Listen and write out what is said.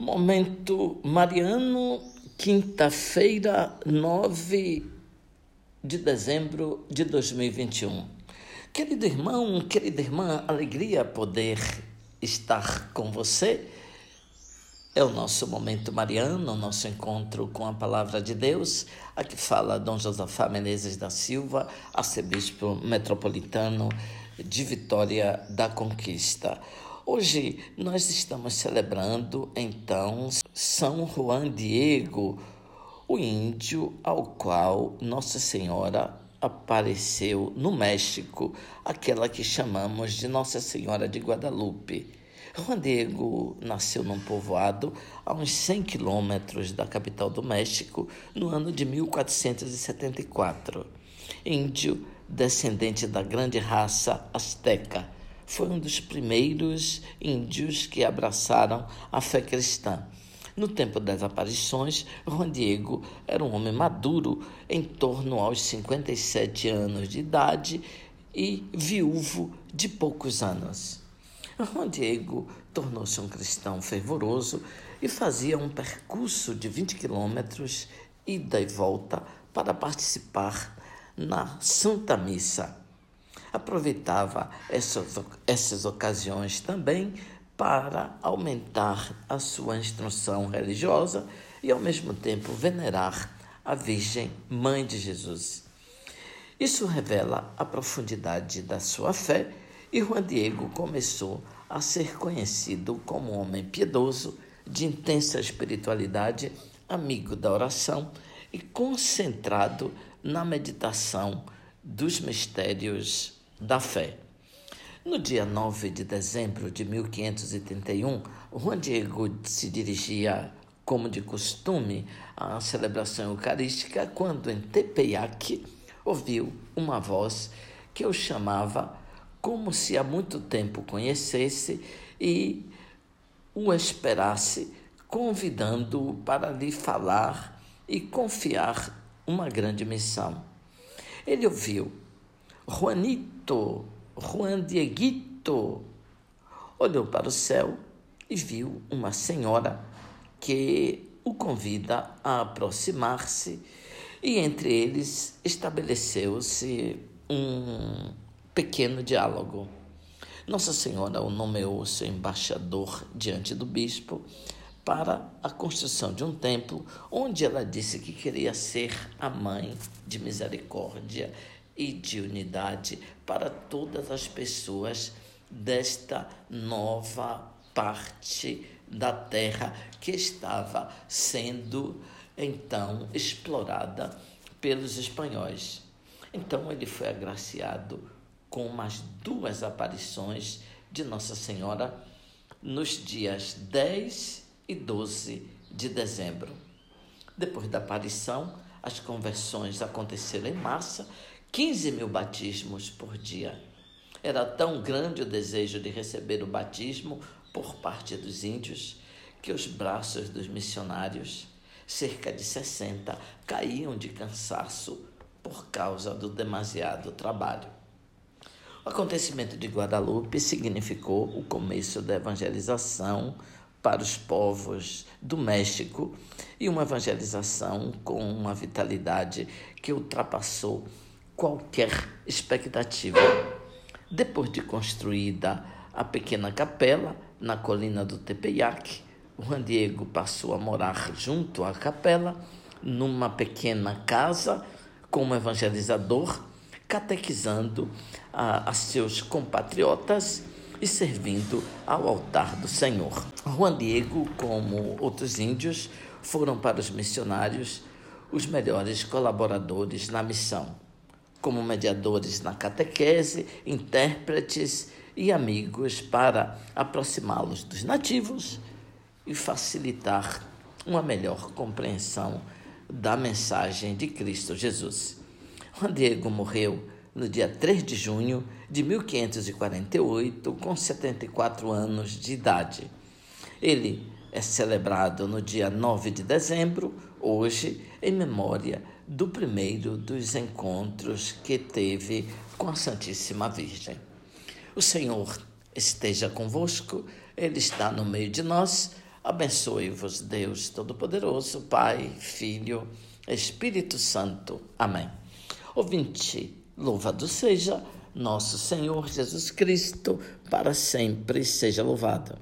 Momento Mariano, quinta-feira, 9 de dezembro de 2021. Querido irmão, querida irmã, alegria poder estar com você. É o nosso momento mariano, o nosso encontro com a palavra de Deus. Aqui fala Dom Josafá Menezes da Silva, arcebispo metropolitano de Vitória da Conquista. Hoje nós estamos celebrando então São Juan Diego, o índio ao qual Nossa Senhora apareceu no México, aquela que chamamos de Nossa Senhora de Guadalupe. Juan Diego nasceu num povoado a uns 100 quilômetros da capital do México no ano de 1474. Índio, descendente da grande raça asteca foi um dos primeiros índios que abraçaram a fé cristã. No tempo das aparições, Juan Diego era um homem maduro, em torno aos 57 anos de idade e viúvo de poucos anos. Juan Diego tornou-se um cristão fervoroso e fazia um percurso de 20 quilômetros, ida e volta, para participar na Santa Missa aproveitava essas, essas ocasiões também para aumentar a sua instrução religiosa e, ao mesmo tempo, venerar a Virgem Mãe de Jesus. Isso revela a profundidade da sua fé e Juan Diego começou a ser conhecido como um homem piedoso, de intensa espiritualidade, amigo da oração e concentrado na meditação dos mistérios da fé. No dia 9 de dezembro de 1531, Juan Diego se dirigia, como de costume, à celebração eucarística quando em Tepeyac ouviu uma voz que o chamava como se há muito tempo conhecesse e o esperasse, convidando-o para lhe falar e confiar uma grande missão. Ele ouviu Juanito, Juan Dieguito, olhou para o céu e viu uma senhora que o convida a aproximar-se e entre eles estabeleceu-se um pequeno diálogo. Nossa Senhora o nomeou seu embaixador diante do bispo para a construção de um templo, onde ela disse que queria ser a mãe de misericórdia e de unidade para todas as pessoas desta nova parte da terra que estava sendo então explorada pelos espanhóis. Então ele foi agraciado com mais duas aparições de Nossa Senhora nos dias 10 e 12 de dezembro. Depois da aparição, as conversões aconteceram em massa 15 mil batismos por dia. Era tão grande o desejo de receber o batismo por parte dos índios que os braços dos missionários, cerca de 60, caíam de cansaço por causa do demasiado trabalho. O acontecimento de Guadalupe significou o começo da evangelização para os povos do México e uma evangelização com uma vitalidade que ultrapassou qualquer expectativa. Depois de construída a pequena capela na colina do Tepeyac, Juan Diego passou a morar junto à capela, numa pequena casa, como evangelizador, catequizando a, a seus compatriotas e servindo ao altar do Senhor. Juan Diego, como outros índios, foram para os missionários os melhores colaboradores na missão como mediadores na catequese, intérpretes e amigos para aproximá-los dos nativos e facilitar uma melhor compreensão da mensagem de Cristo Jesus. Juan Diego morreu no dia 3 de junho de 1548, com 74 anos de idade. Ele é celebrado no dia 9 de dezembro, hoje, em memória do primeiro dos encontros que teve com a Santíssima Virgem. O Senhor esteja convosco, Ele está no meio de nós. Abençoe-vos, Deus Todo-Poderoso, Pai, Filho, Espírito Santo. Amém. Ouvinte, louvado seja nosso Senhor Jesus Cristo, para sempre seja louvado.